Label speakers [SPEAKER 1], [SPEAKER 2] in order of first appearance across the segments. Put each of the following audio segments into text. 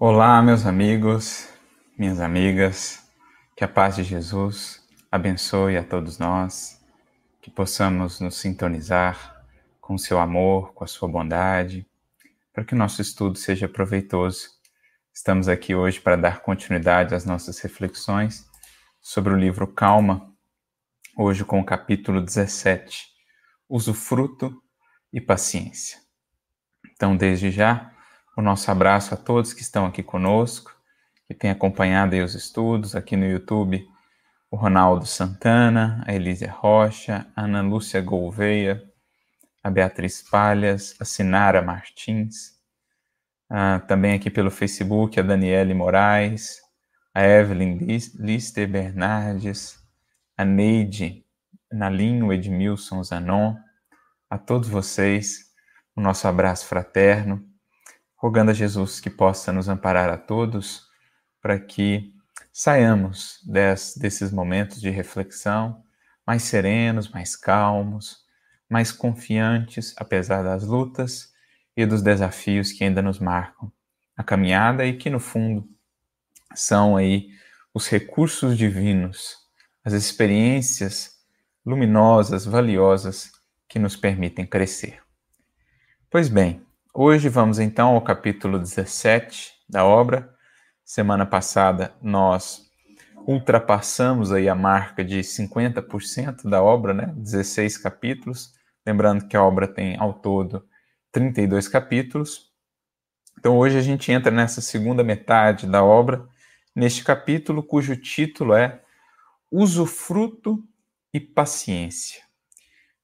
[SPEAKER 1] Olá, meus amigos, minhas amigas, que a paz de Jesus abençoe a todos nós, que possamos nos sintonizar com o seu amor, com a sua bondade, para que o nosso estudo seja proveitoso. Estamos aqui hoje para dar continuidade às nossas reflexões sobre o livro Calma, hoje com o capítulo 17, Usufruto e Paciência. Então, desde já, o nosso abraço a todos que estão aqui conosco, que têm acompanhado os estudos. Aqui no YouTube, o Ronaldo Santana, a Elísia Rocha, a Ana Lúcia Gouveia, a Beatriz Palhas, a Sinara Martins, também aqui pelo Facebook a Daniele Moraes, a Evelyn Lister Bernardes, a Neide Nalinho Edmilson Zanon, a todos vocês, o nosso abraço fraterno rogando a Jesus que possa nos amparar a todos para que saiamos des, desses momentos de reflexão mais serenos, mais calmos, mais confiantes, apesar das lutas e dos desafios que ainda nos marcam a caminhada e que, no fundo, são aí os recursos divinos, as experiências luminosas, valiosas que nos permitem crescer. Pois bem, Hoje vamos então ao capítulo 17 da obra. Semana passada nós ultrapassamos aí a marca de 50% da obra, né? 16 capítulos. Lembrando que a obra tem ao todo 32 capítulos. Então hoje a gente entra nessa segunda metade da obra, neste capítulo cujo título é Usufruto e Paciência.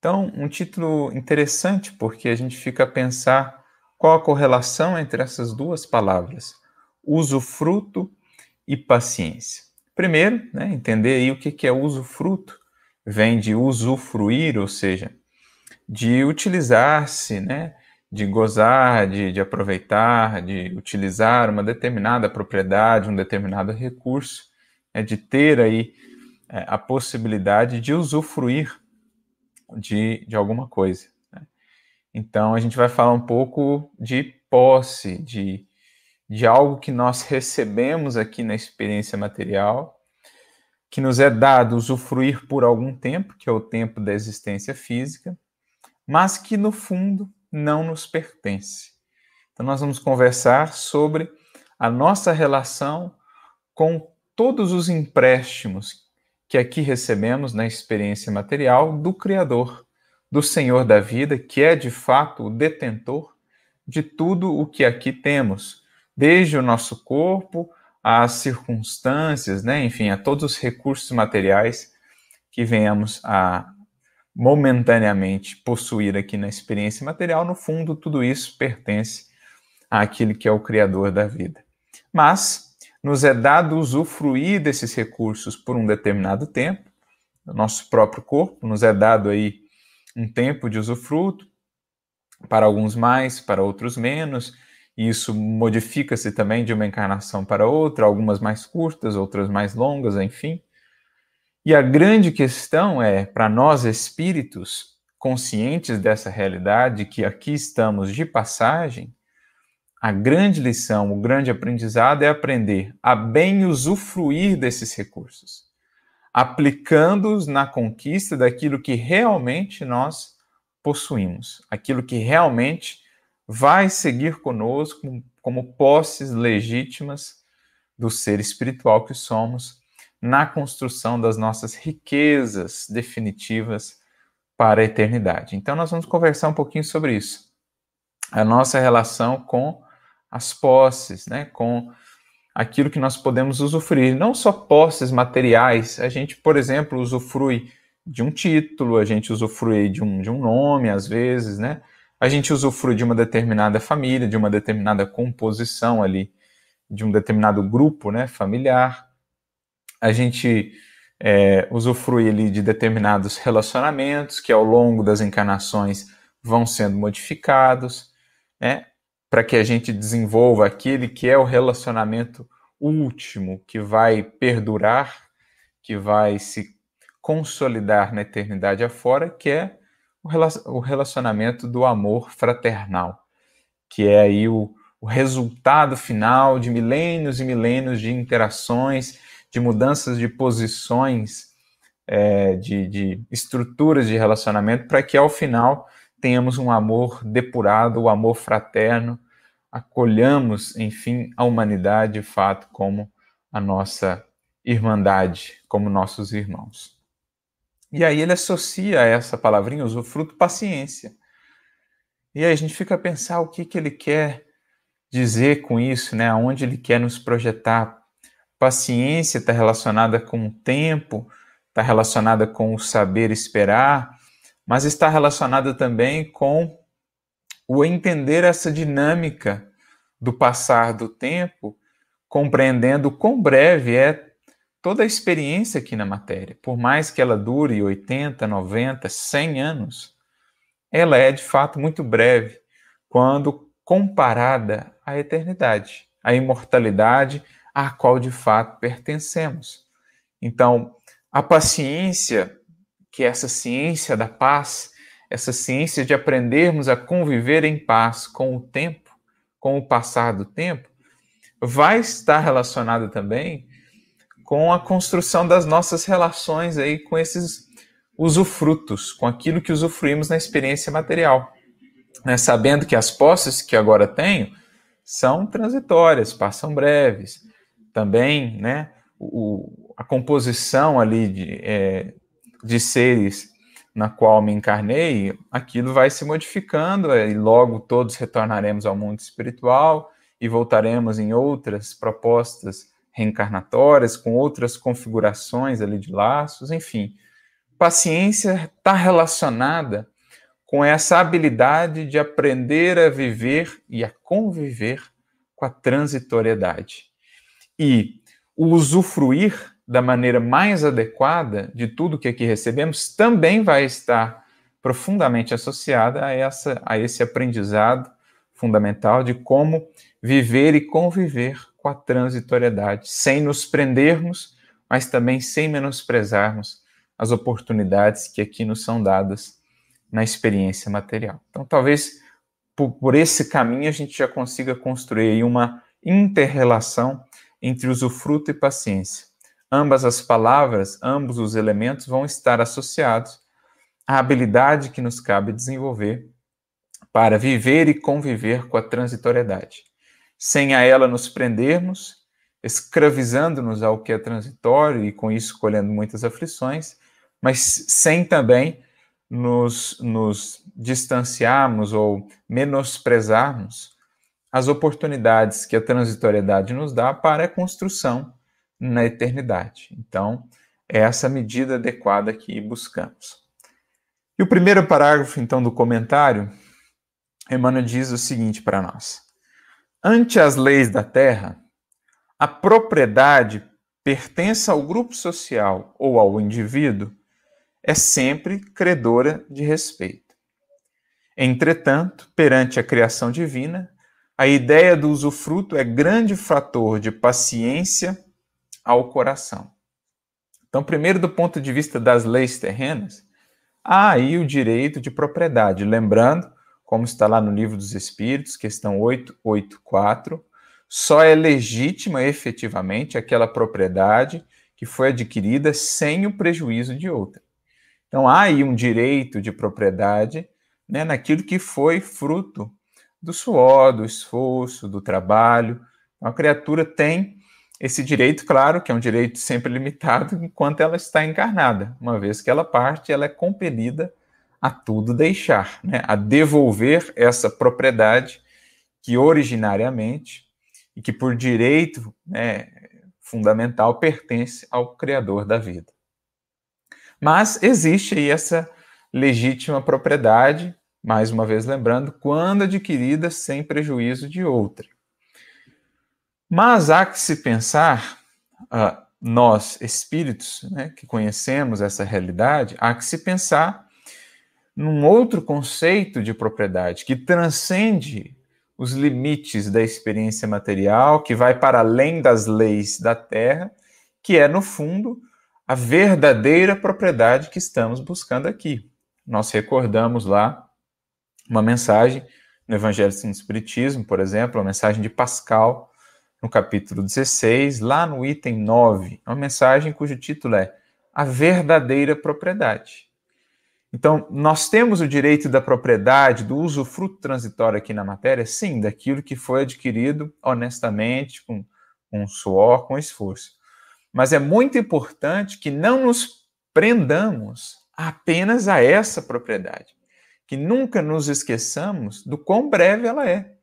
[SPEAKER 1] Então, um título interessante porque a gente fica a pensar qual a correlação entre essas duas palavras? Usufruto e paciência. Primeiro, né, entender aí o que é usufruto. Vem de usufruir, ou seja, de utilizar-se, né, de gozar, de, de aproveitar, de utilizar uma determinada propriedade, um determinado recurso, né, de ter aí é, a possibilidade de usufruir de, de alguma coisa. Então, a gente vai falar um pouco de posse, de, de algo que nós recebemos aqui na experiência material, que nos é dado usufruir por algum tempo, que é o tempo da existência física, mas que no fundo não nos pertence. Então, nós vamos conversar sobre a nossa relação com todos os empréstimos que aqui recebemos na experiência material do Criador do Senhor da vida, que é de fato o detentor de tudo o que aqui temos, desde o nosso corpo às circunstâncias, né? enfim, a todos os recursos materiais que venhamos a momentaneamente possuir aqui na experiência material, no fundo, tudo isso pertence àquele que é o Criador da vida. Mas nos é dado usufruir desses recursos por um determinado tempo, nosso próprio corpo, nos é dado aí um tempo de usufruto, para alguns mais, para outros menos. E isso modifica-se também de uma encarnação para outra, algumas mais curtas, outras mais longas, enfim. E a grande questão é, para nós espíritos conscientes dessa realidade, que aqui estamos de passagem, a grande lição, o grande aprendizado é aprender a bem usufruir desses recursos aplicando-os na conquista daquilo que realmente nós possuímos, aquilo que realmente vai seguir conosco como posses legítimas do ser espiritual que somos na construção das nossas riquezas definitivas para a eternidade. Então, nós vamos conversar um pouquinho sobre isso. A nossa relação com as posses, né, com aquilo que nós podemos usufruir, não só posses materiais, a gente, por exemplo, usufrui de um título, a gente usufrui de um, de um nome, às vezes, né? A gente usufrui de uma determinada família, de uma determinada composição ali, de um determinado grupo, né, familiar. A gente é, usufrui ali de determinados relacionamentos que ao longo das encarnações vão sendo modificados, né? Para que a gente desenvolva aquele que é o relacionamento último, que vai perdurar, que vai se consolidar na eternidade afora, que é o relacionamento do amor fraternal, que é aí o, o resultado final de milênios e milênios de interações, de mudanças de posições, é, de, de estruturas de relacionamento, para que ao final tenhamos um amor depurado, o um amor fraterno, acolhamos, enfim, a humanidade de fato como a nossa irmandade, como nossos irmãos. E aí ele associa a essa palavrinha, usufruto, paciência. E aí a gente fica a pensar o que, que ele quer dizer com isso, né? Aonde ele quer nos projetar. Paciência está relacionada com o tempo, está relacionada com o saber esperar, mas está relacionada também com o entender essa dinâmica do passar do tempo, compreendendo quão breve é toda a experiência aqui na matéria. Por mais que ela dure 80, 90, 100 anos, ela é de fato muito breve quando comparada à eternidade, à imortalidade à qual de fato pertencemos. Então, a paciência que essa ciência da paz, essa ciência de aprendermos a conviver em paz com o tempo, com o passar do tempo, vai estar relacionada também com a construção das nossas relações aí com esses usufrutos, com aquilo que usufruímos na experiência material. Né? Sabendo que as posses que agora tenho são transitórias, passam breves. Também, né, o, a composição ali de, é, de seres na qual me encarnei, aquilo vai se modificando e logo todos retornaremos ao mundo espiritual e voltaremos em outras propostas reencarnatórias, com outras configurações ali de laços, enfim. Paciência está relacionada com essa habilidade de aprender a viver e a conviver com a transitoriedade. E o usufruir da maneira mais adequada de tudo que aqui recebemos também vai estar profundamente associada a, essa, a esse aprendizado fundamental de como viver e conviver com a transitoriedade, sem nos prendermos, mas também sem menosprezarmos as oportunidades que aqui nos são dadas na experiência material. Então, talvez por, por esse caminho a gente já consiga construir uma interrelação entre usufruto e paciência ambas as palavras, ambos os elementos vão estar associados à habilidade que nos cabe desenvolver para viver e conviver com a transitoriedade, sem a ela nos prendermos, escravizando-nos ao que é transitório e com isso colhendo muitas aflições, mas sem também nos, nos distanciarmos ou menosprezarmos as oportunidades que a transitoriedade nos dá para a construção na eternidade. Então, é essa medida adequada que buscamos. E o primeiro parágrafo, então, do comentário, Emmanuel diz o seguinte para nós: Ante as leis da terra, a propriedade pertence ao grupo social ou ao indivíduo, é sempre credora de respeito. Entretanto, perante a criação divina, a ideia do usufruto é grande fator de paciência ao coração. Então, primeiro, do ponto de vista das leis terrenas, há aí o direito de propriedade. Lembrando, como está lá no Livro dos Espíritos, questão 884, só é legítima efetivamente aquela propriedade que foi adquirida sem o prejuízo de outra. Então, há aí um direito de propriedade né, naquilo que foi fruto do suor, do esforço, do trabalho. A criatura tem esse direito, claro, que é um direito sempre limitado enquanto ela está encarnada. Uma vez que ela parte, ela é compelida a tudo deixar, né? a devolver essa propriedade que originariamente e que por direito né, fundamental pertence ao Criador da vida. Mas existe aí essa legítima propriedade, mais uma vez lembrando, quando adquirida sem prejuízo de outra. Mas há que se pensar, uh, nós espíritos né, que conhecemos essa realidade, há que se pensar num outro conceito de propriedade que transcende os limites da experiência material, que vai para além das leis da terra, que é, no fundo, a verdadeira propriedade que estamos buscando aqui. Nós recordamos lá uma mensagem no Evangelho sem Espiritismo, por exemplo, a mensagem de Pascal, no capítulo 16, lá no item 9, uma mensagem cujo título é A Verdadeira Propriedade. Então, nós temos o direito da propriedade, do usufruto transitório aqui na matéria, sim, daquilo que foi adquirido honestamente, com, com suor, com esforço. Mas é muito importante que não nos prendamos apenas a essa propriedade, que nunca nos esqueçamos do quão breve ela é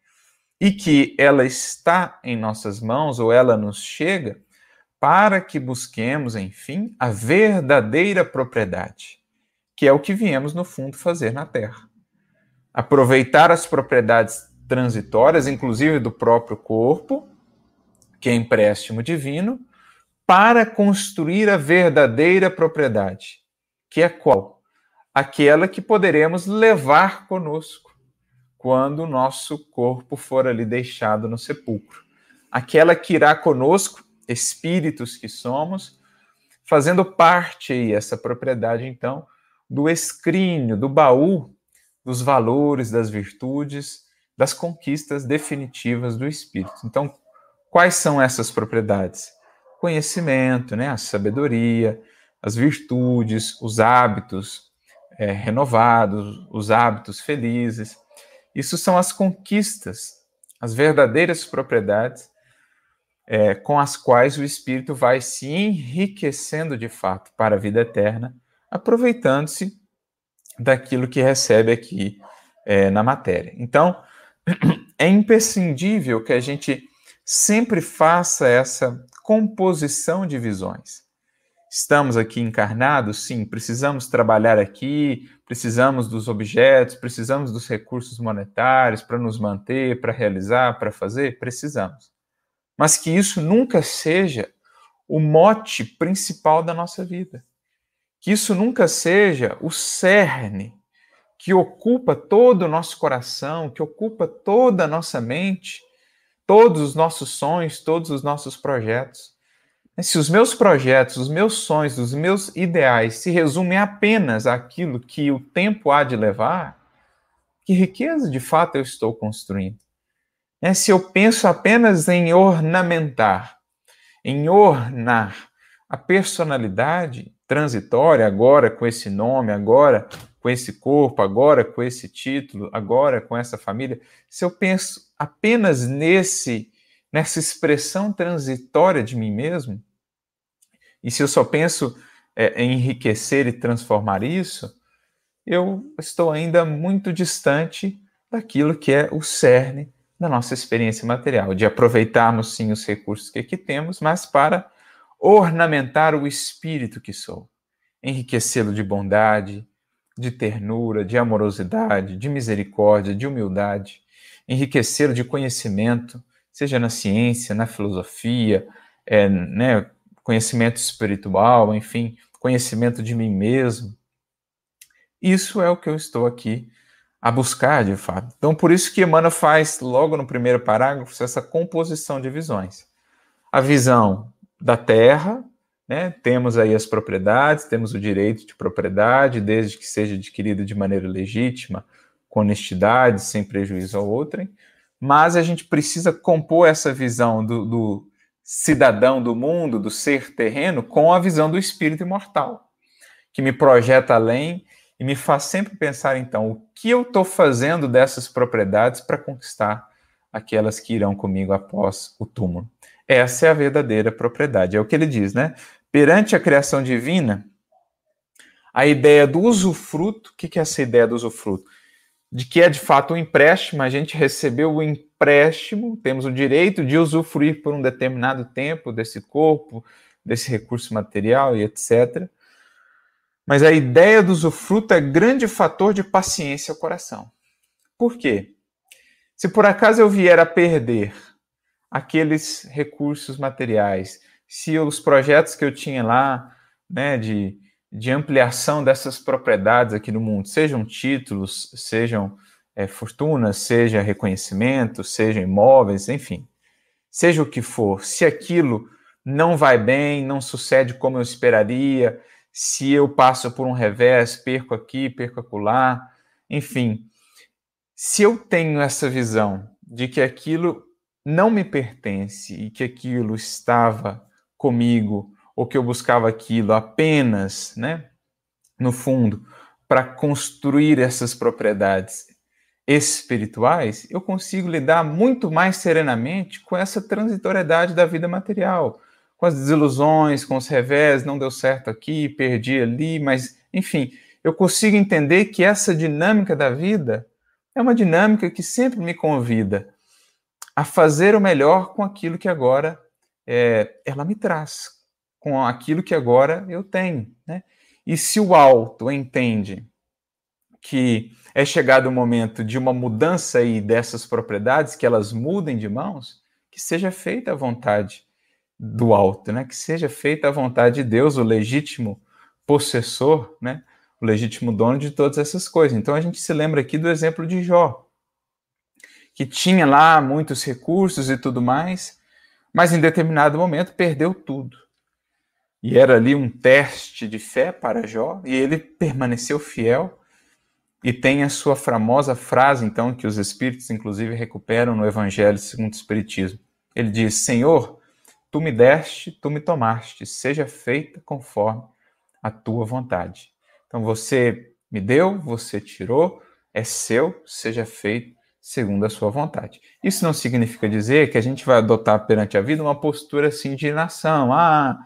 [SPEAKER 1] e que ela está em nossas mãos ou ela nos chega para que busquemos, enfim, a verdadeira propriedade que é o que viemos, no fundo, fazer na Terra. Aproveitar as propriedades transitórias, inclusive do próprio corpo, que é empréstimo divino, para construir a verdadeira propriedade, que é qual? Aquela que poderemos levar conosco quando o nosso corpo for ali deixado no sepulcro. Aquela que irá conosco, espíritos que somos, fazendo parte aí, essa propriedade, então, do escrínio, do baú dos valores, das virtudes, das conquistas definitivas do espírito. Então, quais são essas propriedades? Conhecimento, né, a sabedoria, as virtudes, os hábitos é, renovados, os hábitos felizes. Isso são as conquistas, as verdadeiras propriedades é, com as quais o espírito vai se enriquecendo de fato para a vida eterna aproveitando-se daquilo que recebe aqui é, na matéria. Então, é imprescindível que a gente sempre faça essa composição de visões. Estamos aqui encarnados? Sim, precisamos trabalhar aqui, precisamos dos objetos, precisamos dos recursos monetários para nos manter, para realizar, para fazer? Precisamos. Mas que isso nunca seja o mote principal da nossa vida que isso nunca seja o cerne que ocupa todo o nosso coração, que ocupa toda a nossa mente, todos os nossos sonhos, todos os nossos projetos. Se os meus projetos, os meus sonhos, os meus ideais se resumem apenas àquilo que o tempo há de levar, que riqueza de fato eu estou construindo? Se eu penso apenas em ornamentar, em ornar a personalidade, transitória, agora com esse nome, agora com esse corpo, agora com esse título, agora com essa família, se eu penso apenas nesse nessa expressão transitória de mim mesmo, e se eu só penso é, em enriquecer e transformar isso, eu estou ainda muito distante daquilo que é o cerne da nossa experiência material, de aproveitarmos sim os recursos que aqui temos, mas para ornamentar o espírito que sou, enriquecê-lo de bondade, de ternura, de amorosidade, de misericórdia, de humildade, enriquecê-lo de conhecimento, seja na ciência, na filosofia, é, né, conhecimento espiritual, enfim, conhecimento de mim mesmo. Isso é o que eu estou aqui a buscar, de fato. Então, por isso que Emmanuel faz, logo no primeiro parágrafo, essa composição de visões. A visão da terra, né? Temos aí as propriedades, temos o direito de propriedade, desde que seja adquirido de maneira legítima, com honestidade, sem prejuízo ao outrem. Mas a gente precisa compor essa visão do, do cidadão do mundo, do ser terreno, com a visão do espírito imortal, que me projeta além e me faz sempre pensar, então, o que eu estou fazendo dessas propriedades para conquistar aquelas que irão comigo após o túmulo. Essa é a verdadeira propriedade. É o que ele diz, né? Perante a criação divina, a ideia do usufruto, o que é essa ideia do usufruto? De que é de fato um empréstimo, a gente recebeu o empréstimo, temos o direito de usufruir por um determinado tempo desse corpo, desse recurso material e etc. Mas a ideia do usufruto é grande fator de paciência ao coração. Por quê? Se por acaso eu vier a perder aqueles recursos materiais, se os projetos que eu tinha lá, né, de, de ampliação dessas propriedades aqui no mundo, sejam títulos, sejam é, fortunas, seja reconhecimento, sejam imóveis, enfim, seja o que for, se aquilo não vai bem, não sucede como eu esperaria, se eu passo por um revés, perco aqui, perco acolá, enfim, se eu tenho essa visão de que aquilo não me pertence e que aquilo estava comigo ou que eu buscava aquilo apenas, né, no fundo, para construir essas propriedades espirituais, eu consigo lidar muito mais serenamente com essa transitoriedade da vida material, com as desilusões, com os revés, não deu certo aqui, perdi ali, mas enfim, eu consigo entender que essa dinâmica da vida é uma dinâmica que sempre me convida a fazer o melhor com aquilo que agora é, ela me traz, com aquilo que agora eu tenho. Né? E se o alto entende que é chegado o momento de uma mudança aí dessas propriedades, que elas mudem de mãos, que seja feita a vontade do alto, né? Que seja feita a vontade de Deus, o legítimo possessor, né? O legítimo dono de todas essas coisas. Então a gente se lembra aqui do exemplo de Jó, que tinha lá muitos recursos e tudo mais, mas em determinado momento perdeu tudo. E era ali um teste de fé para Jó, e ele permaneceu fiel e tem a sua famosa frase, então, que os espíritos, inclusive, recuperam no Evangelho segundo o Espiritismo. Ele diz: Senhor, tu me deste, tu me tomaste, seja feita conforme a tua vontade. Então, você me deu, você tirou, é seu, seja feito segundo a sua vontade. Isso não significa dizer que a gente vai adotar perante a vida uma postura assim de inação. Ah,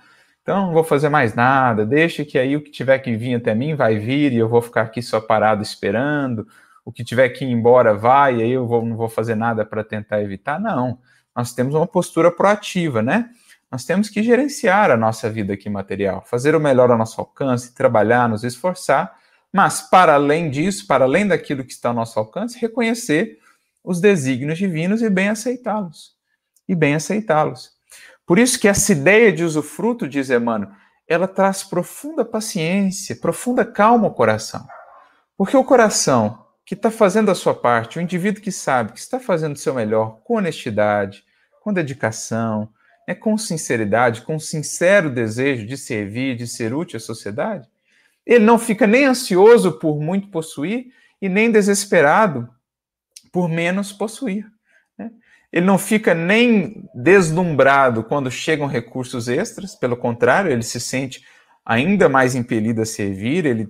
[SPEAKER 1] então não vou fazer mais nada, deixa que aí o que tiver que vir até mim vai vir e eu vou ficar aqui só parado esperando. O que tiver que ir embora vai, e aí eu vou, não vou fazer nada para tentar evitar. Não. Nós temos uma postura proativa, né? Nós temos que gerenciar a nossa vida aqui material, fazer o melhor ao nosso alcance, trabalhar, nos esforçar, mas para além disso, para além daquilo que está ao nosso alcance, reconhecer os desígnios divinos e bem aceitá-los. E bem aceitá-los. Por isso que essa ideia de usufruto, diz Emmanuel, ela traz profunda paciência, profunda calma ao coração. Porque o coração que está fazendo a sua parte, o indivíduo que sabe que está fazendo o seu melhor com honestidade, com dedicação, né, com sinceridade, com sincero desejo de servir, de ser útil à sociedade, ele não fica nem ansioso por muito possuir e nem desesperado por menos possuir. Ele não fica nem deslumbrado quando chegam recursos extras, pelo contrário, ele se sente ainda mais impelido a servir, ele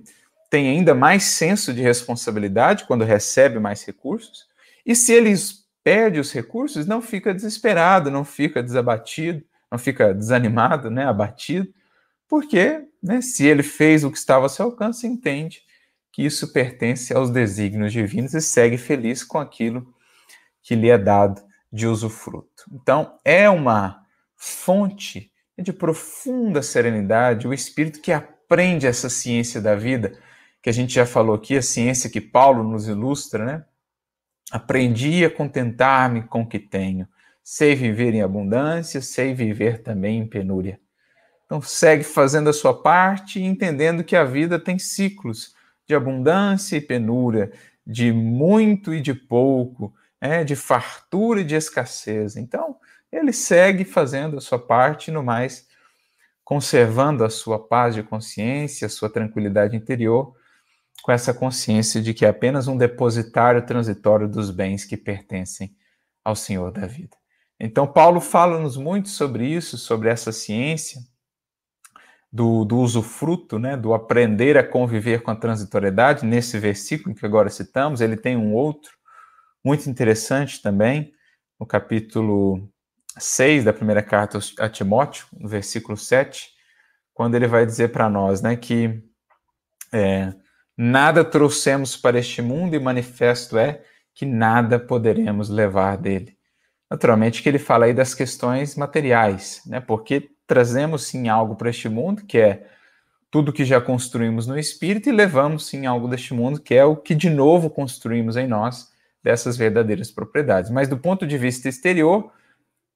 [SPEAKER 1] tem ainda mais senso de responsabilidade quando recebe mais recursos. E se ele perde os recursos, não fica desesperado, não fica desabatido, não fica desanimado, né, abatido, porque né, se ele fez o que estava ao seu alcance, entende que isso pertence aos desígnios divinos e segue feliz com aquilo que lhe é dado de usufruto. Então, é uma fonte de profunda serenidade, o espírito que aprende essa ciência da vida, que a gente já falou aqui, a ciência que Paulo nos ilustra, né? Aprendi a contentar-me com o que tenho. Sei viver em abundância, sei viver também em penúria. Então, segue fazendo a sua parte e entendendo que a vida tem ciclos de abundância e penúria, de muito e de pouco, é, de fartura e de escassez. Então, ele segue fazendo a sua parte, no mais, conservando a sua paz de consciência, a sua tranquilidade interior, com essa consciência de que é apenas um depositário transitório dos bens que pertencem ao Senhor da vida. Então, Paulo fala-nos muito sobre isso, sobre essa ciência do, do usufruto, né, do aprender a conviver com a transitoriedade, nesse versículo que agora citamos, ele tem um outro, muito interessante também, no capítulo 6 da primeira carta a Timóteo, no versículo 7, quando ele vai dizer para nós né, que é, nada trouxemos para este mundo e manifesto é que nada poderemos levar dele. Naturalmente que ele fala aí das questões materiais, né, porque trazemos sim algo para este mundo, que é tudo que já construímos no espírito, e levamos sim algo deste mundo, que é o que de novo construímos em nós, dessas verdadeiras propriedades. Mas do ponto de vista exterior,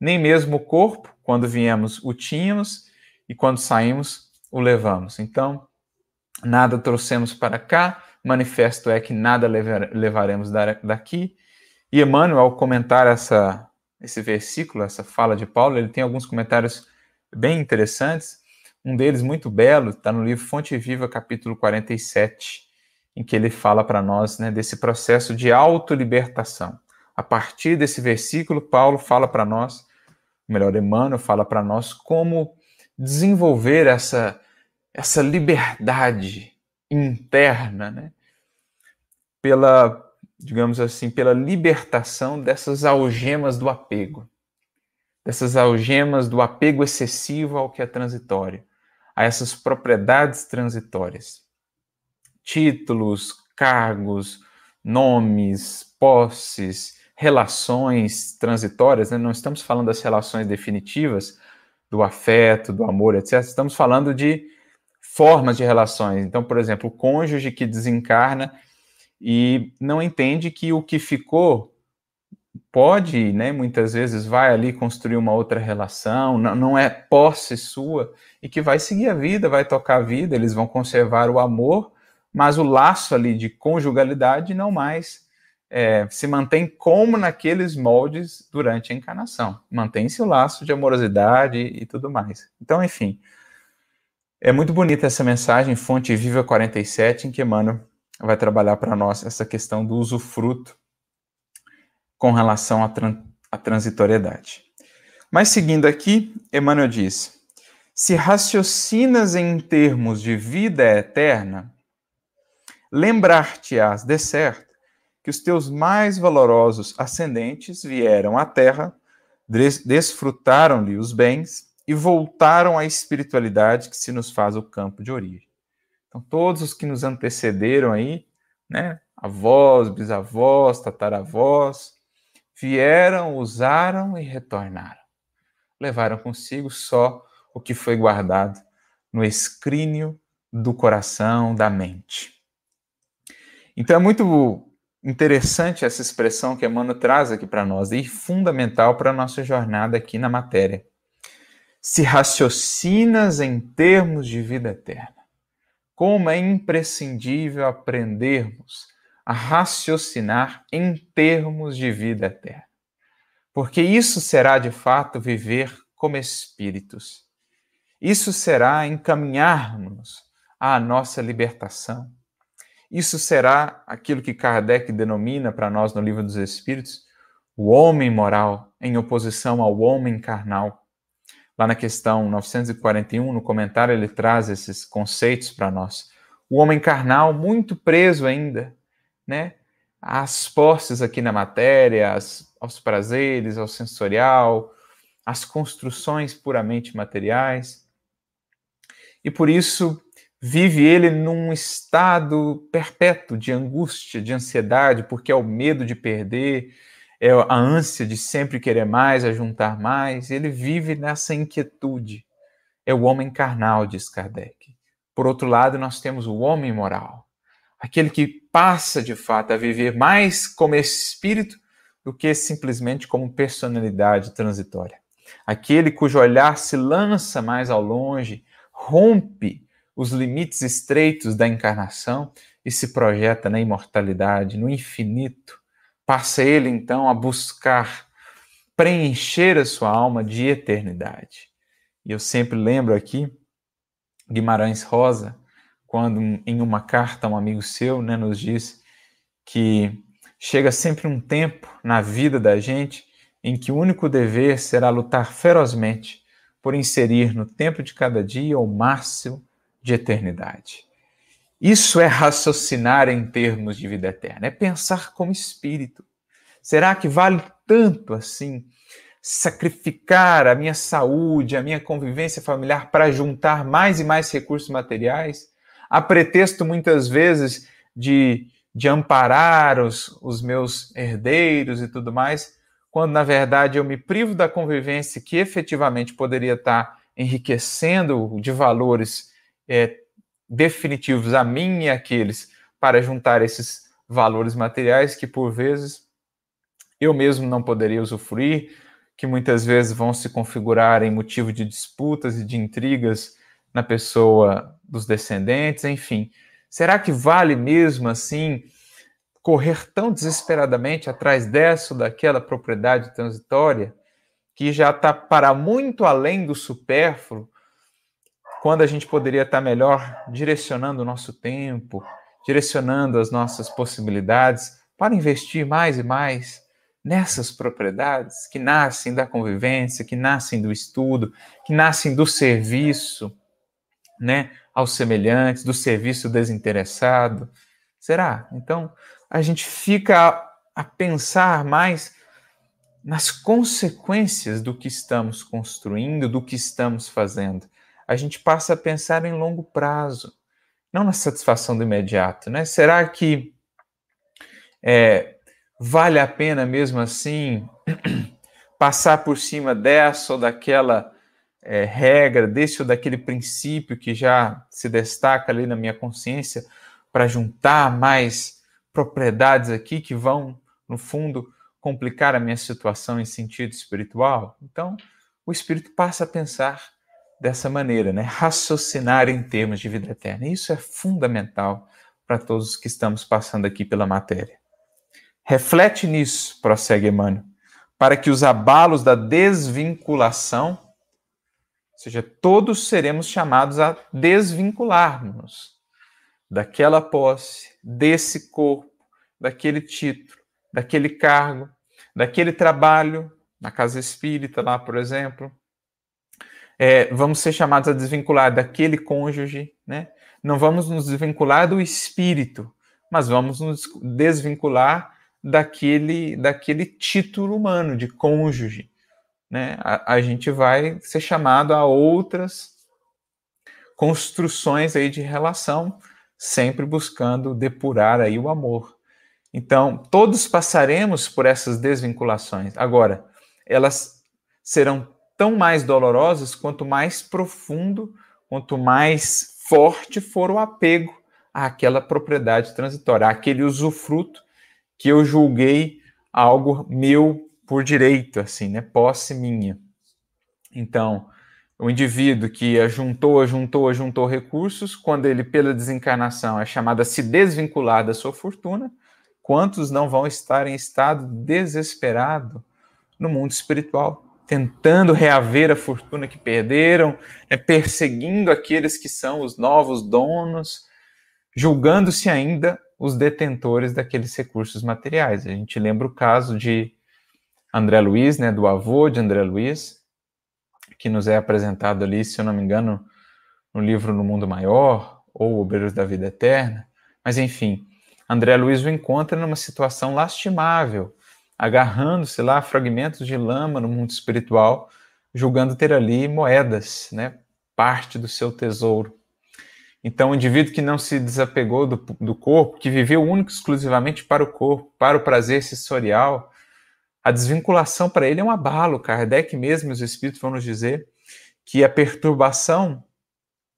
[SPEAKER 1] nem mesmo o corpo, quando viemos, o tínhamos e quando saímos, o levamos. Então, nada trouxemos para cá, manifesto é que nada levaremos daqui. E Emmanuel, ao comentar essa, esse versículo, essa fala de Paulo, ele tem alguns comentários bem interessantes. Um deles muito belo, está no livro Fonte Viva, capítulo 47. Em que ele fala para nós né, desse processo de autolibertação. A partir desse versículo, Paulo fala para nós, melhor, Emmanuel fala para nós como desenvolver essa, essa liberdade interna, né? pela, digamos assim, pela libertação dessas algemas do apego, dessas algemas do apego excessivo ao que é transitório, a essas propriedades transitórias. Títulos, cargos, nomes, posses, relações transitórias, né? não estamos falando das relações definitivas, do afeto, do amor, etc. Estamos falando de formas de relações. Então, por exemplo, o cônjuge que desencarna e não entende que o que ficou pode, né, muitas vezes vai ali construir uma outra relação, não, não é posse sua, e que vai seguir a vida, vai tocar a vida, eles vão conservar o amor, mas o laço ali de conjugalidade não mais é, se mantém como naqueles moldes durante a encarnação. Mantém-se o laço de amorosidade e tudo mais. Então, enfim, é muito bonita essa mensagem, Fonte Viva 47, em que Emmanuel vai trabalhar para nós essa questão do usufruto com relação à, tran à transitoriedade. Mas seguindo aqui, Emmanuel diz: se raciocinas em termos de vida eterna, lembrar-te-ás de certo que os teus mais valorosos ascendentes vieram à terra, desfrutaram-lhe os bens e voltaram à espiritualidade que se nos faz o campo de origem. Então, todos os que nos antecederam aí, né, avós, bisavós, tataravós, vieram, usaram e retornaram. Levaram consigo só o que foi guardado no escrínio do coração, da mente. Então é muito interessante essa expressão que Emmanuel traz aqui para nós e fundamental para a nossa jornada aqui na matéria. Se raciocinas em termos de vida eterna como é imprescindível aprendermos a raciocinar em termos de vida eterna. Porque isso será de fato viver como espíritos. Isso será encaminhar-nos à nossa libertação. Isso será aquilo que Kardec denomina para nós no Livro dos Espíritos o homem moral em oposição ao homem carnal lá na questão 941, no comentário, ele traz esses conceitos para nós. O homem carnal, muito preso ainda, né? Às posses aqui na matéria, aos prazeres, ao sensorial, às construções puramente materiais. E por isso vive ele num estado perpétuo de angústia, de ansiedade, porque é o medo de perder, é a ânsia de sempre querer mais, a juntar mais, ele vive nessa inquietude. É o homem carnal, diz Kardec. Por outro lado, nós temos o homem moral, aquele que passa de fato a viver mais como espírito do que simplesmente como personalidade transitória. Aquele cujo olhar se lança mais ao longe, rompe os limites estreitos da encarnação e se projeta na imortalidade, no infinito, Passa ele então a buscar preencher a sua alma de eternidade. E eu sempre lembro aqui Guimarães Rosa, quando em uma carta um amigo seu né, nos diz que chega sempre um tempo na vida da gente em que o único dever será lutar ferozmente por inserir no tempo de cada dia o máximo de eternidade. Isso é raciocinar em termos de vida eterna, é pensar como espírito. Será que vale tanto assim sacrificar a minha saúde, a minha convivência familiar para juntar mais e mais recursos materiais, a pretexto muitas vezes de, de amparar os, os meus herdeiros e tudo mais, quando na verdade eu me privo da convivência que efetivamente poderia estar enriquecendo de valores é, definitivos a mim e aqueles para juntar esses valores materiais que por vezes eu mesmo não poderia usufruir, que muitas vezes vão se configurar em motivo de disputas e de intrigas na pessoa dos descendentes, enfim. Será que vale mesmo assim correr tão desesperadamente atrás dessa ou daquela propriedade transitória que já está para muito além do supérfluo quando a gente poderia estar melhor direcionando o nosso tempo, direcionando as nossas possibilidades para investir mais e mais nessas propriedades que nascem da convivência, que nascem do estudo, que nascem do serviço, né, aos semelhantes, do serviço desinteressado. Será? Então, a gente fica a, a pensar mais nas consequências do que estamos construindo, do que estamos fazendo. A gente passa a pensar em longo prazo, não na satisfação do imediato, né? Será que é, vale a pena mesmo assim passar por cima dessa ou daquela é, regra, desse ou daquele princípio que já se destaca ali na minha consciência para juntar mais propriedades aqui que vão, no fundo, complicar a minha situação em sentido espiritual? Então, o espírito passa a pensar dessa maneira, né? Raciocinar em termos de vida eterna. Isso é fundamental para todos que estamos passando aqui pela matéria. Reflete nisso, prossegue Emmanuel, para que os abalos da desvinculação, ou seja, todos seremos chamados a desvincular-nos daquela posse, desse corpo, daquele título, daquele cargo, daquele trabalho, na casa espírita lá, por exemplo. É, vamos ser chamados a desvincular daquele cônjuge, né? Não vamos nos desvincular do espírito, mas vamos nos desvincular daquele, daquele título humano de cônjuge. Né? A, a gente vai ser chamado a outras construções aí de relação, sempre buscando depurar aí o amor. Então, todos passaremos por essas desvinculações. Agora, elas serão tão mais dolorosas quanto mais profundo, quanto mais forte for o apego àquela propriedade transitória, àquele usufruto que eu julguei algo meu por direito, assim, né? Posse minha. Então, o indivíduo que ajuntou, ajuntou, ajuntou recursos, quando ele, pela desencarnação, é chamado a se desvincular da sua fortuna, quantos não vão estar em estado desesperado no mundo espiritual, tentando reaver a fortuna que perderam, né, perseguindo aqueles que são os novos donos, julgando-se ainda os detentores daqueles recursos materiais. A gente lembra o caso de André Luiz, né, do avô de André Luiz, que nos é apresentado ali, se eu não me engano, no livro No Mundo Maior, ou Obreiros da Vida Eterna. Mas, enfim, André Luiz o encontra numa situação lastimável, agarrando-se lá a fragmentos de lama no mundo espiritual, julgando ter ali moedas, né, parte do seu tesouro. Então, o indivíduo que não se desapegou do, do corpo, que viveu único exclusivamente para o corpo, para o prazer sensorial, a desvinculação para ele é um abalo. Kardec mesmo, os espíritos vão nos dizer que a perturbação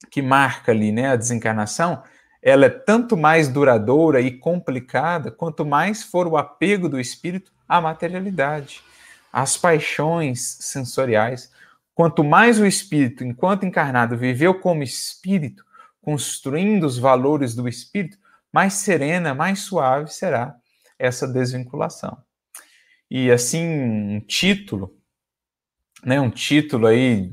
[SPEAKER 1] que marca ali né, a desencarnação, ela é tanto mais duradoura e complicada quanto mais for o apego do espírito à materialidade, às paixões sensoriais. Quanto mais o espírito, enquanto encarnado, viveu como espírito, construindo os valores do espírito, mais serena, mais suave será essa desvinculação. E assim, um título, né, um título aí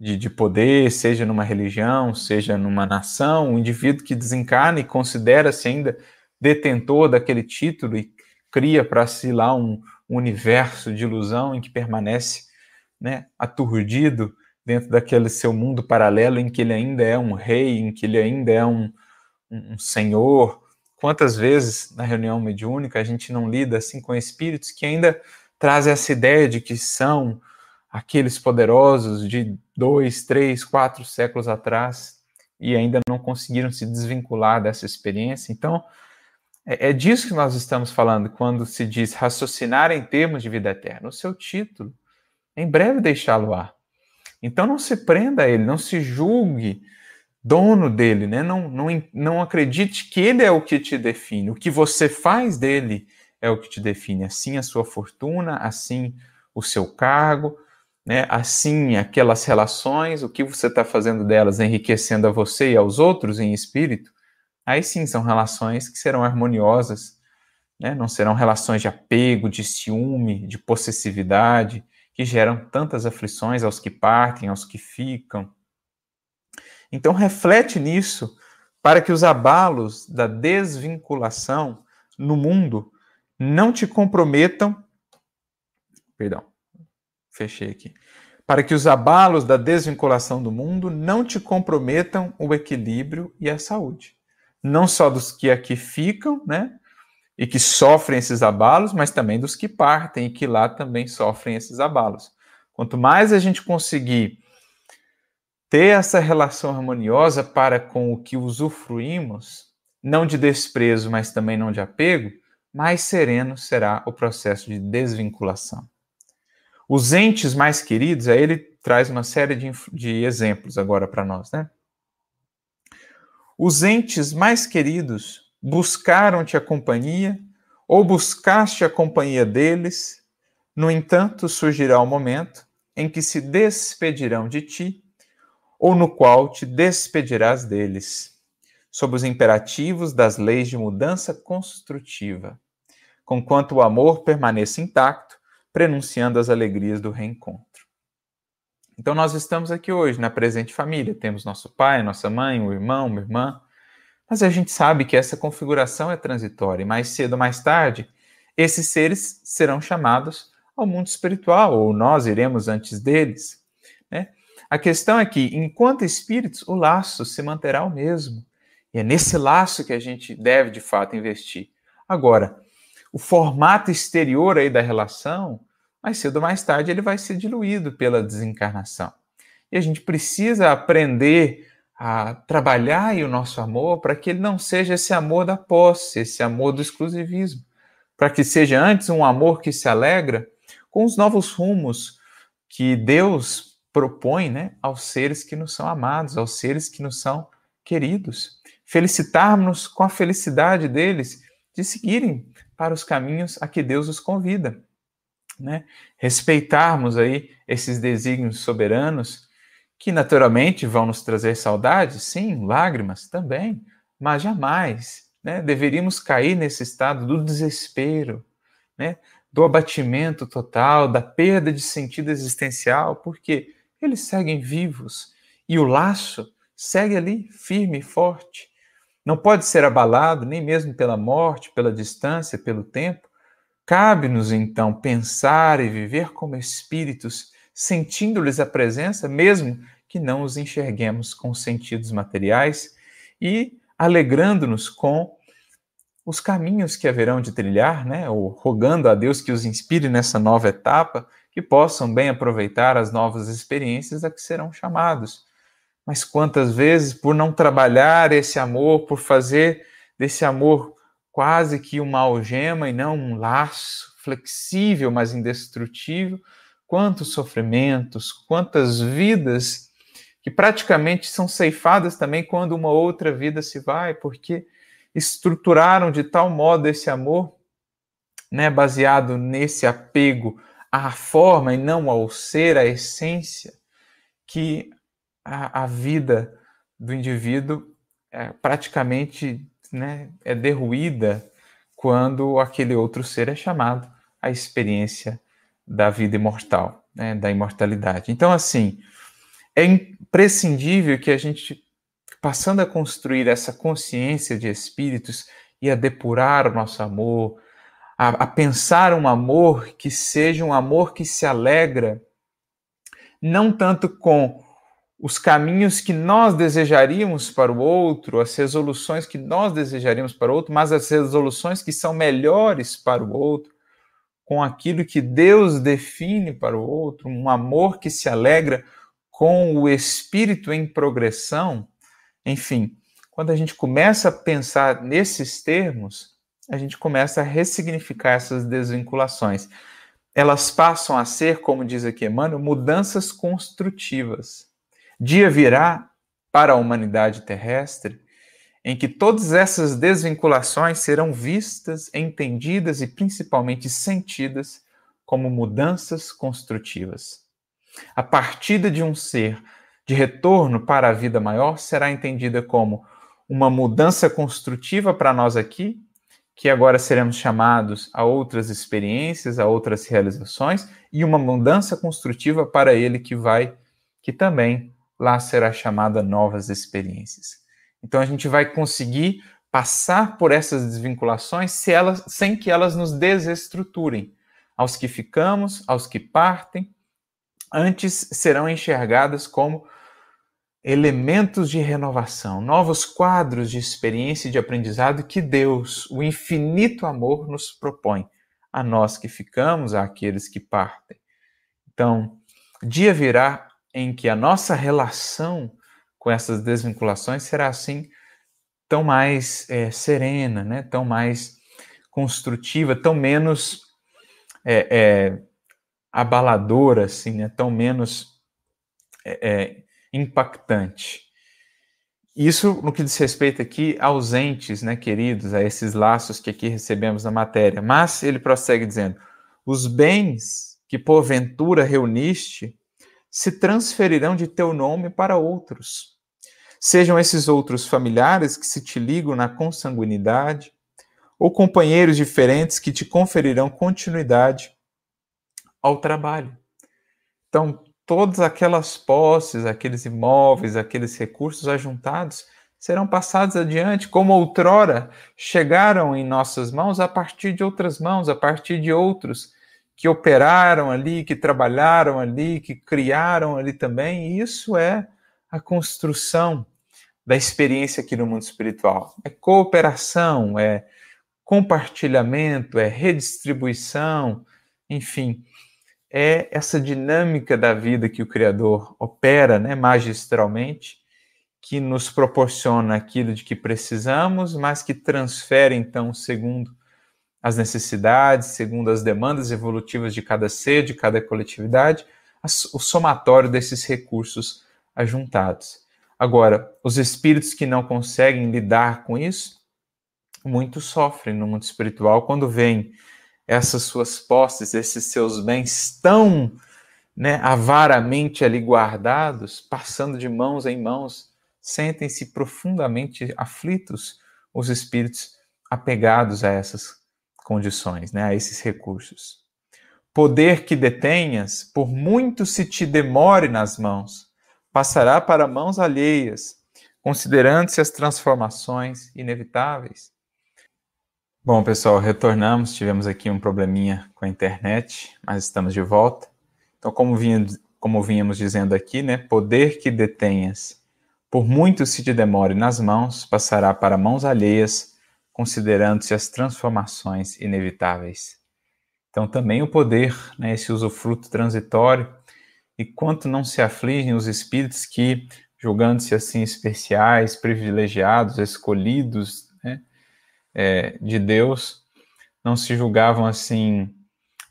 [SPEAKER 1] de, de poder, seja numa religião, seja numa nação, um indivíduo que desencarna e considera-se ainda detentor daquele título e cria para si lá um, um universo de ilusão em que permanece né, aturdido dentro daquele seu mundo paralelo em que ele ainda é um rei, em que ele ainda é um, um, senhor. Quantas vezes na reunião mediúnica a gente não lida assim com espíritos que ainda trazem essa ideia de que são aqueles poderosos de dois, três, quatro séculos atrás e ainda não conseguiram se desvincular dessa experiência. Então, é, é disso que nós estamos falando quando se diz raciocinar em termos de vida eterna. O seu título, em breve deixá-lo ar. Então não se prenda a ele, não se julgue dono dele, né? Não, não, não acredite que ele é o que te define. O que você faz dele é o que te define. Assim a sua fortuna, assim o seu cargo, né? assim aquelas relações, o que você está fazendo delas enriquecendo a você e aos outros em espírito, aí sim são relações que serão harmoniosas, né? não serão relações de apego, de ciúme, de possessividade, que geram tantas aflições aos que partem, aos que ficam. Então reflete nisso para que os abalos da desvinculação no mundo não te comprometam. Perdão, fechei aqui. Para que os abalos da desvinculação do mundo não te comprometam o equilíbrio e a saúde. Não só dos que aqui ficam, né? E que sofrem esses abalos, mas também dos que partem e que lá também sofrem esses abalos. Quanto mais a gente conseguir ter essa relação harmoniosa para com o que usufruímos, não de desprezo, mas também não de apego, mais sereno será o processo de desvinculação. Os entes mais queridos, aí ele traz uma série de, de exemplos agora para nós, né? Os entes mais queridos buscaram-te a companhia, ou buscaste a companhia deles, no entanto, surgirá o momento em que se despedirão de ti, ou no qual te despedirás deles sob os imperativos das leis de mudança construtiva, conquanto o amor permaneça intacto, prenunciando as alegrias do reencontro. Então, nós estamos aqui hoje na presente família. Temos nosso pai, nossa mãe, um irmão, uma irmã. Mas a gente sabe que essa configuração é transitória e mais cedo ou mais tarde, esses seres serão chamados ao mundo espiritual, ou nós iremos antes deles. Né? A questão é que, enquanto espíritos, o laço se manterá o mesmo. E é nesse laço que a gente deve, de fato, investir. Agora, o formato exterior aí da relação, mais cedo ou mais tarde, ele vai ser diluído pela desencarnação. E a gente precisa aprender a trabalhar o nosso amor para que ele não seja esse amor da posse, esse amor do exclusivismo, para que seja antes um amor que se alegra com os novos rumos que Deus propõe né, aos seres que nos são amados, aos seres que nos são queridos felicitarmos-nos com a felicidade deles de seguirem para os caminhos a que Deus os convida. Né? Respeitarmos aí esses desígnios soberanos, que naturalmente vão nos trazer saudades, sim, lágrimas também, mas jamais né, deveríamos cair nesse estado do desespero, né, do abatimento total, da perda de sentido existencial, porque eles seguem vivos e o laço segue ali firme e forte. Não pode ser abalado nem mesmo pela morte, pela distância, pelo tempo. Cabe-nos então pensar e viver como espíritos, sentindo-lhes a presença, mesmo que não os enxerguemos com sentidos materiais, e alegrando-nos com os caminhos que haverão de trilhar, né? ou rogando a Deus que os inspire nessa nova etapa, que possam bem aproveitar as novas experiências a que serão chamados mas quantas vezes, por não trabalhar esse amor, por fazer desse amor quase que uma algema e não um laço flexível, mas indestrutível, quantos sofrimentos, quantas vidas que praticamente são ceifadas também quando uma outra vida se vai, porque estruturaram de tal modo esse amor, né, baseado nesse apego à forma e não ao ser, à essência, que a, a vida do indivíduo é, praticamente né, é derruída quando aquele outro ser é chamado à experiência da vida imortal, né, da imortalidade. Então, assim, é imprescindível que a gente, passando a construir essa consciência de espíritos e a depurar o nosso amor, a, a pensar um amor que seja um amor que se alegra, não tanto com os caminhos que nós desejaríamos para o outro, as resoluções que nós desejaríamos para o outro, mas as resoluções que são melhores para o outro, com aquilo que Deus define para o outro, um amor que se alegra com o espírito em progressão. Enfim, quando a gente começa a pensar nesses termos, a gente começa a ressignificar essas desvinculações. Elas passam a ser, como diz aqui Emmanuel, mudanças construtivas Dia virá para a humanidade terrestre em que todas essas desvinculações serão vistas, entendidas e principalmente sentidas como mudanças construtivas. A partida de um ser de retorno para a vida maior será entendida como uma mudança construtiva para nós aqui, que agora seremos chamados a outras experiências, a outras realizações, e uma mudança construtiva para ele que vai, que também lá será chamada novas experiências. Então a gente vai conseguir passar por essas desvinculações se elas, sem que elas nos desestruturem. Aos que ficamos, aos que partem, antes serão enxergadas como elementos de renovação, novos quadros de experiência e de aprendizado que Deus, o infinito amor, nos propõe a nós que ficamos, àqueles que partem. Então, dia virá em que a nossa relação com essas desvinculações será assim tão mais é, serena, né? tão mais construtiva, tão menos é, é, abaladora, assim, né? tão menos é, é, impactante. Isso no que diz respeito aqui ausentes, né, queridos, a esses laços que aqui recebemos na matéria. Mas ele prossegue dizendo: os bens que porventura reuniste se transferirão de teu nome para outros. Sejam esses outros familiares que se te ligam na consanguinidade, ou companheiros diferentes que te conferirão continuidade ao trabalho. Então, todas aquelas posses, aqueles imóveis, aqueles recursos ajuntados serão passados adiante, como outrora chegaram em nossas mãos a partir de outras mãos, a partir de outros que operaram ali, que trabalharam ali, que criaram ali também. E isso é a construção da experiência aqui no mundo espiritual. É cooperação, é compartilhamento, é redistribuição, enfim, é essa dinâmica da vida que o Criador opera né, magistralmente, que nos proporciona aquilo de que precisamos, mas que transfere, então, segundo as necessidades, segundo as demandas evolutivas de cada ser, de cada coletividade, o somatório desses recursos ajuntados. Agora, os espíritos que não conseguem lidar com isso, muito sofrem no mundo espiritual quando veem essas suas posses, esses seus bens tão né, avaramente ali guardados, passando de mãos em mãos, sentem-se profundamente aflitos os espíritos apegados a essas condições, né, a esses recursos. Poder que detenhas, por muito se te demore nas mãos, passará para mãos alheias, considerando-se as transformações inevitáveis. Bom, pessoal, retornamos. Tivemos aqui um probleminha com a internet, mas estamos de volta. Então, como, vinha, como vínhamos dizendo aqui, né, poder que detenhas, por muito se te demore nas mãos, passará para mãos alheias, considerando-se as transformações inevitáveis. Então, também o poder, né, esse usufruto transitório, e quanto não se afligem os espíritos que, julgando-se assim especiais, privilegiados, escolhidos, é, de Deus não se julgavam assim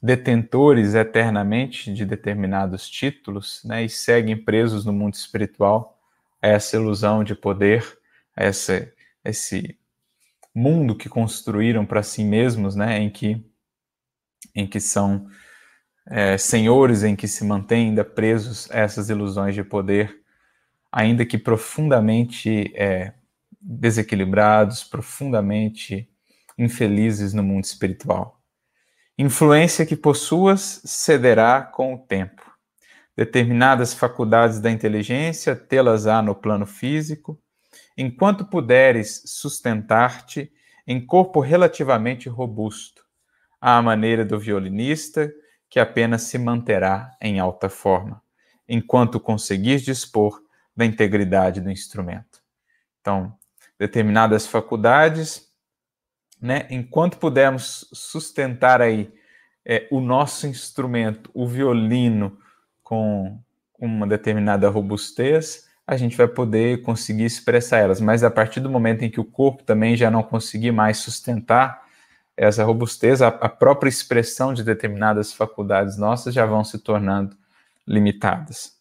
[SPEAKER 1] detentores eternamente de determinados títulos, né, e seguem presos no mundo espiritual a essa ilusão de poder, a essa, esse mundo que construíram para si mesmos, né, em que em que são é, senhores, em que se mantêm ainda presos a essas ilusões de poder, ainda que profundamente é, desequilibrados, profundamente infelizes no mundo espiritual. Influência que possuas cederá com o tempo. Determinadas faculdades da inteligência tê-las-á no plano físico, enquanto puderes sustentar-te em corpo relativamente robusto, à maneira do violinista, que apenas se manterá em alta forma, enquanto conseguires dispor da integridade do instrumento. Então, determinadas faculdades, né? Enquanto pudermos sustentar aí é, o nosso instrumento, o violino, com uma determinada robustez, a gente vai poder conseguir expressar elas. Mas a partir do momento em que o corpo também já não conseguir mais sustentar essa robustez, a, a própria expressão de determinadas faculdades nossas já vão se tornando limitadas.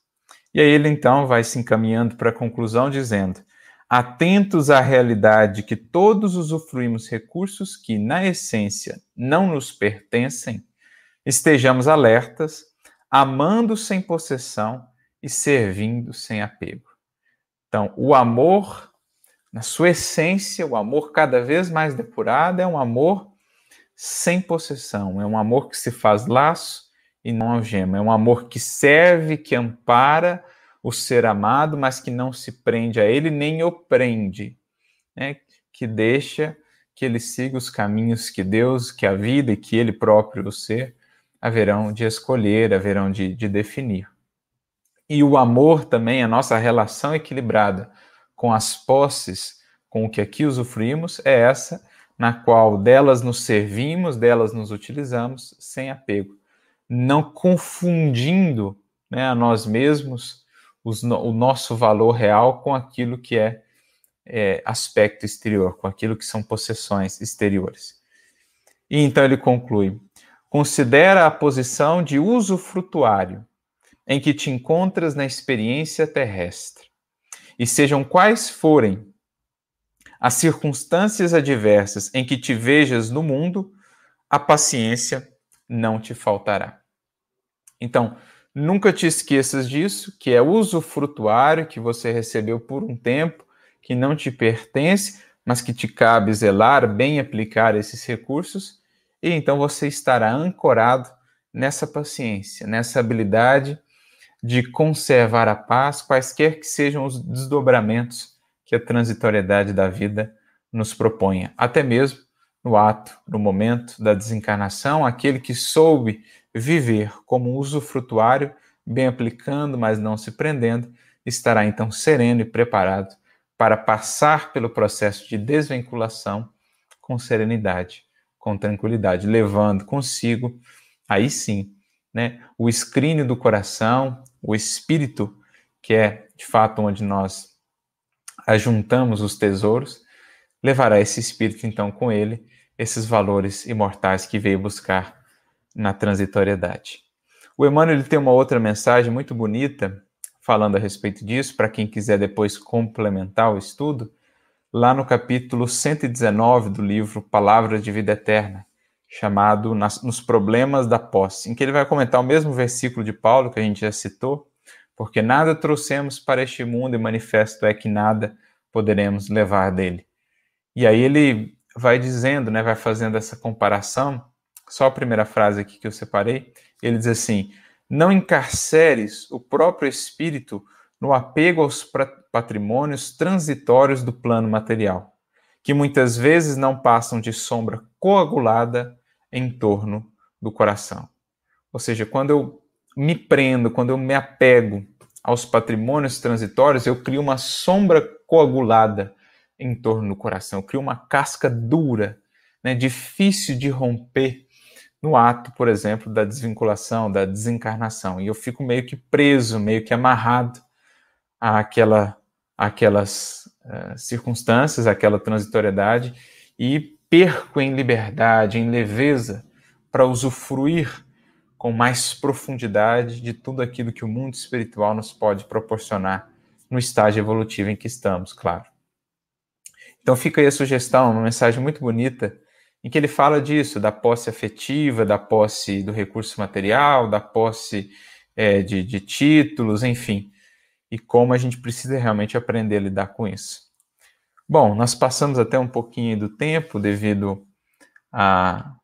[SPEAKER 1] E aí ele então vai se encaminhando para a conclusão dizendo: atentos à realidade que todos usufruímos recursos que, na essência, não nos pertencem, estejamos alertas, amando sem possessão e servindo sem apego. Então, o amor, na sua essência, o amor cada vez mais depurado, é um amor sem possessão, é um amor que se faz laço e não algema, é um amor que serve, que ampara, o ser amado, mas que não se prende a ele nem o prende, né? que deixa que ele siga os caminhos que Deus, que a vida e que ele próprio, o ser, haverão de escolher, haverão de, de definir. E o amor também, a nossa relação equilibrada com as posses, com o que aqui usufruímos, é essa na qual delas nos servimos, delas nos utilizamos, sem apego, não confundindo né, a nós mesmos os, o nosso valor real com aquilo que é, é aspecto exterior, com aquilo que são possessões exteriores. E então ele conclui: considera a posição de usufrutuário em que te encontras na experiência terrestre, e sejam quais forem as circunstâncias adversas em que te vejas no mundo, a paciência não te faltará. Então, nunca te esqueças disso, que é usufrutuário que você recebeu por um tempo, que não te pertence, mas que te cabe zelar, bem aplicar esses recursos, e então você estará ancorado nessa paciência, nessa habilidade de conservar a paz, quaisquer que sejam os desdobramentos que a transitoriedade da vida nos proponha, até mesmo no ato, no momento da desencarnação, aquele que soube viver como usufrutuário, bem aplicando, mas não se prendendo, estará então sereno e preparado para passar pelo processo de desvinculação com serenidade, com tranquilidade, levando consigo, aí sim, né, o escrínio do coração, o espírito, que é de fato onde nós ajuntamos os tesouros, levará esse espírito então com ele esses valores imortais que veio buscar na transitoriedade. O Emmanuel tem uma outra mensagem muito bonita falando a respeito disso, para quem quiser depois complementar o estudo, lá no capítulo 119 do livro Palavras de Vida Eterna, chamado Nos Problemas da Posse, em que ele vai comentar o mesmo versículo de Paulo que a gente já citou, porque nada trouxemos para este mundo e manifesto é que nada poderemos levar dele. E aí ele vai dizendo, né, vai fazendo essa comparação, só a primeira frase aqui que eu separei, ele diz assim: Não encarceres o próprio espírito no apego aos patrimônios transitórios do plano material, que muitas vezes não passam de sombra coagulada em torno do coração. Ou seja, quando eu me prendo, quando eu me apego aos patrimônios transitórios, eu crio uma sombra coagulada em torno do coração, eu crio uma casca dura, né, difícil de romper no ato, por exemplo, da desvinculação, da desencarnação. E eu fico meio que preso, meio que amarrado àquela, àquelas uh, circunstâncias, àquela transitoriedade, e perco em liberdade, em leveza, para usufruir com mais profundidade de tudo aquilo que o mundo espiritual nos pode proporcionar no estágio evolutivo em que estamos, claro. Então fica aí a sugestão, uma mensagem muito bonita, em que ele fala disso, da posse afetiva, da posse do recurso material, da posse é, de, de títulos, enfim, e como a gente precisa realmente aprender a lidar com isso. Bom, nós passamos até um pouquinho do tempo devido a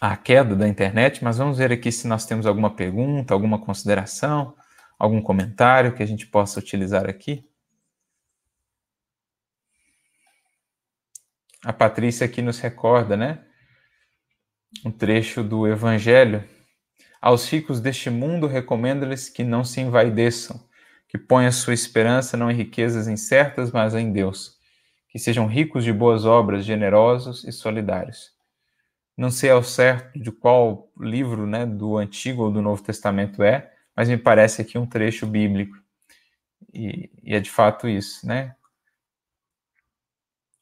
[SPEAKER 1] a queda da internet, mas vamos ver aqui se nós temos alguma pergunta, alguma consideração, algum comentário que a gente possa utilizar aqui. A Patrícia aqui nos recorda, né? Um trecho do Evangelho. Aos ricos deste mundo recomendo-lhes que não se envaideçam, que ponham sua esperança não em riquezas incertas, mas em Deus, que sejam ricos de boas obras, generosos e solidários não sei ao certo de qual livro né, do Antigo ou do Novo Testamento é, mas me parece aqui um trecho bíblico. E, e é de fato isso, né?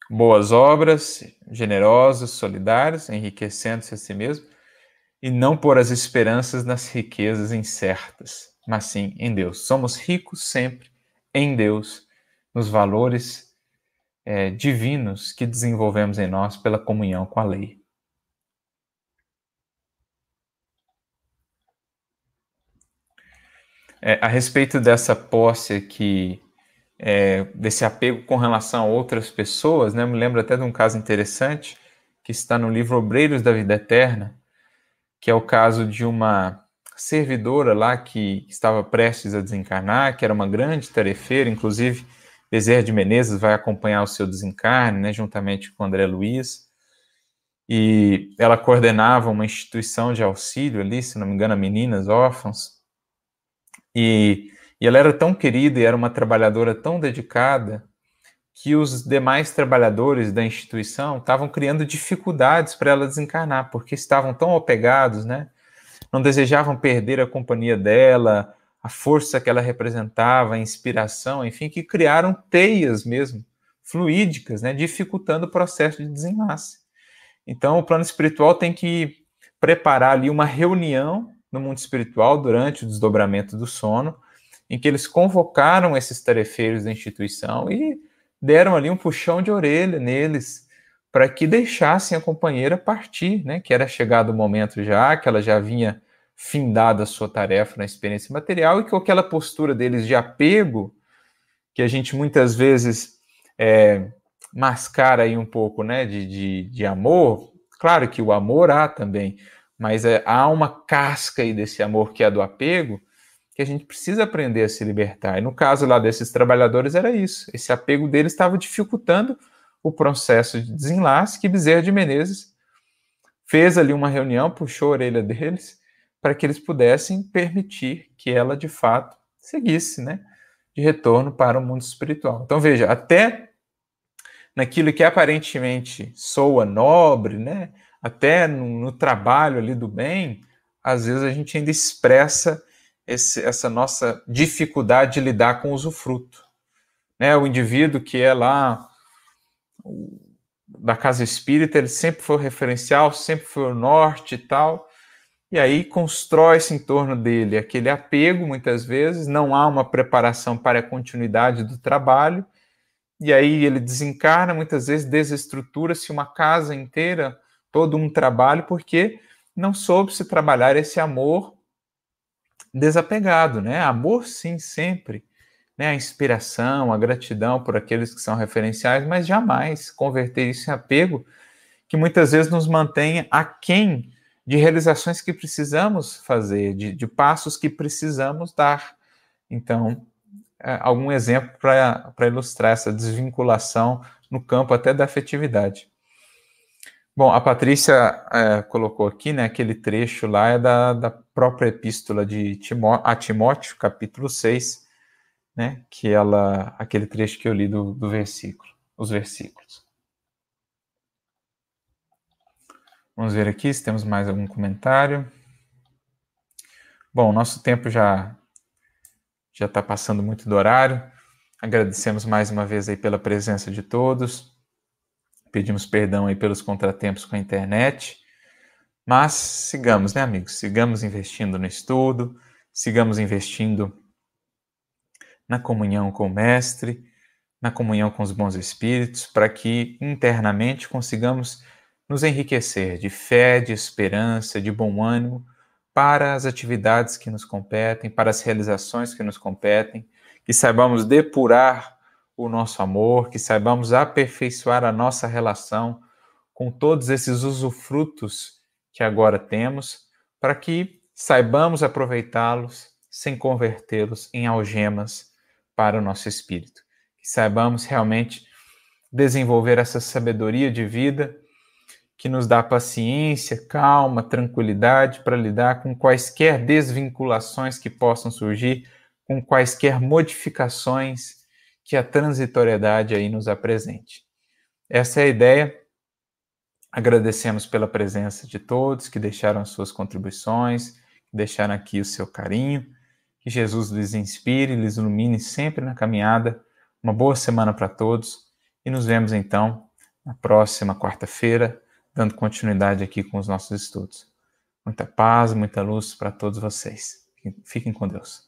[SPEAKER 1] Boas obras, generosas, solidárias, enriquecendo-se a si mesmo, e não por as esperanças nas riquezas incertas, mas sim em Deus. Somos ricos sempre em Deus, nos valores é, divinos que desenvolvemos em nós pela comunhão com a lei. É, a respeito dessa posse aqui, é, desse apego com relação a outras pessoas, né? Me lembro até de um caso interessante que está no livro Obreiros da Vida Eterna, que é o caso de uma servidora lá que estava prestes a desencarnar, que era uma grande tarefeira, inclusive Bezerra de Menezes vai acompanhar o seu desencarne, né, juntamente com André Luiz. E ela coordenava uma instituição de auxílio ali, se não me engano, a meninas órfãos. E, e ela era tão querida e era uma trabalhadora tão dedicada que os demais trabalhadores da instituição estavam criando dificuldades para ela desencarnar, porque estavam tão apegados, né? Não desejavam perder a companhia dela, a força que ela representava, a inspiração, enfim, que criaram teias mesmo, fluídicas, né? Dificultando o processo de desenlace. Então, o plano espiritual tem que preparar ali uma reunião no mundo espiritual durante o desdobramento do sono, em que eles convocaram esses tarefeiros da instituição e deram ali um puxão de orelha neles para que deixassem a companheira partir, né? Que era chegado o momento já, que ela já vinha findado a sua tarefa na experiência material e que aquela postura deles de apego, que a gente muitas vezes é, mascara aí um pouco, né, de, de, de, amor, claro que o amor há também, mas é, há uma casca aí desse amor que é do apego, que a gente precisa aprender a se libertar. E no caso lá desses trabalhadores era isso. Esse apego deles estava dificultando o processo de desenlace que Bezerra de Menezes fez ali uma reunião, puxou a orelha deles para que eles pudessem permitir que ela de fato seguisse, né, de retorno para o mundo espiritual. Então veja, até naquilo que aparentemente soa nobre, né, até no, no trabalho ali do bem, às vezes a gente ainda expressa esse, essa nossa dificuldade de lidar com o usufruto. Né? O indivíduo que é lá da casa espírita, ele sempre foi o referencial, sempre foi o norte e tal, e aí constrói-se em torno dele aquele apego, muitas vezes, não há uma preparação para a continuidade do trabalho, e aí ele desencarna, muitas vezes desestrutura-se uma casa inteira, todo um trabalho, porque não soube se trabalhar esse amor desapegado, né? Amor, sim, sempre. Né? A inspiração, a gratidão por aqueles que são referenciais, mas jamais converter isso em apego, que muitas vezes nos mantém aquém de realizações que precisamos fazer, de, de passos que precisamos dar. Então, é, algum exemplo para ilustrar essa desvinculação no campo até da afetividade. Bom, a Patrícia é, colocou aqui, né, aquele trecho lá é da, da própria epístola de Timó a Timóteo, capítulo 6, né, que ela, aquele trecho que eu li do, do versículo, os versículos. Vamos ver aqui se temos mais algum comentário. Bom, nosso tempo já já está passando muito do horário. Agradecemos mais uma vez aí pela presença de todos. Pedimos perdão aí pelos contratempos com a internet. Mas sigamos, né, amigos? Sigamos investindo no estudo, sigamos investindo na comunhão com o Mestre, na comunhão com os bons espíritos, para que internamente consigamos nos enriquecer de fé, de esperança, de bom ânimo para as atividades que nos competem, para as realizações que nos competem, que saibamos depurar o nosso amor, que saibamos aperfeiçoar a nossa relação com todos esses usufrutos que agora temos, para que saibamos aproveitá-los sem convertê-los em algemas para o nosso espírito. Que saibamos realmente desenvolver essa sabedoria de vida que nos dá paciência, calma, tranquilidade para lidar com quaisquer desvinculações que possam surgir, com quaisquer modificações que a transitoriedade aí nos apresente. Essa é a ideia. Agradecemos pela presença de todos que deixaram suas contribuições, que deixaram aqui o seu carinho. Que Jesus lhes inspire, lhes ilumine sempre na caminhada. Uma boa semana para todos e nos vemos então na próxima quarta-feira, dando continuidade aqui com os nossos estudos. Muita paz, muita luz para todos vocês. Fiquem com Deus.